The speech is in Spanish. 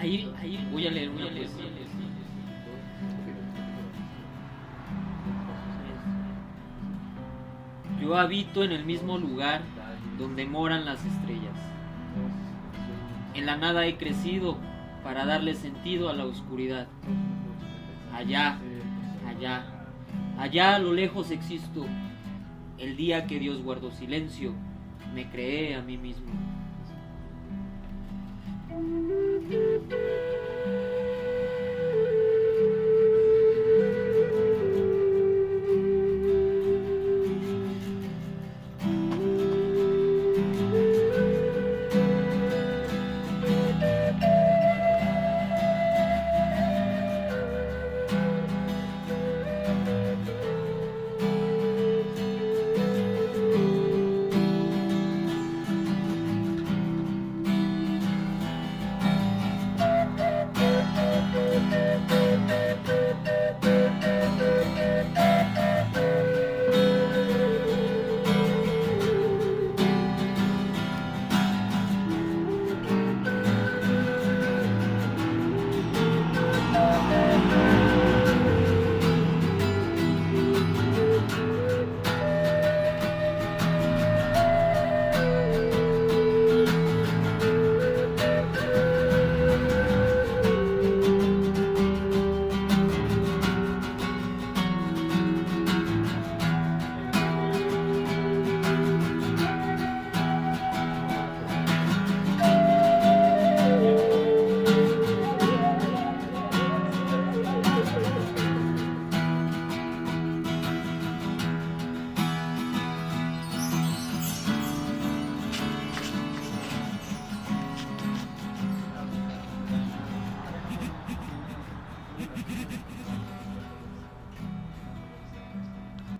Voy a leer, voy a leer. Yo habito en el mismo lugar donde moran las estrellas. En la nada he crecido para darle sentido a la oscuridad. Allá, allá, allá a lo lejos existo. El día que Dios guardó silencio, me creé a mí mismo.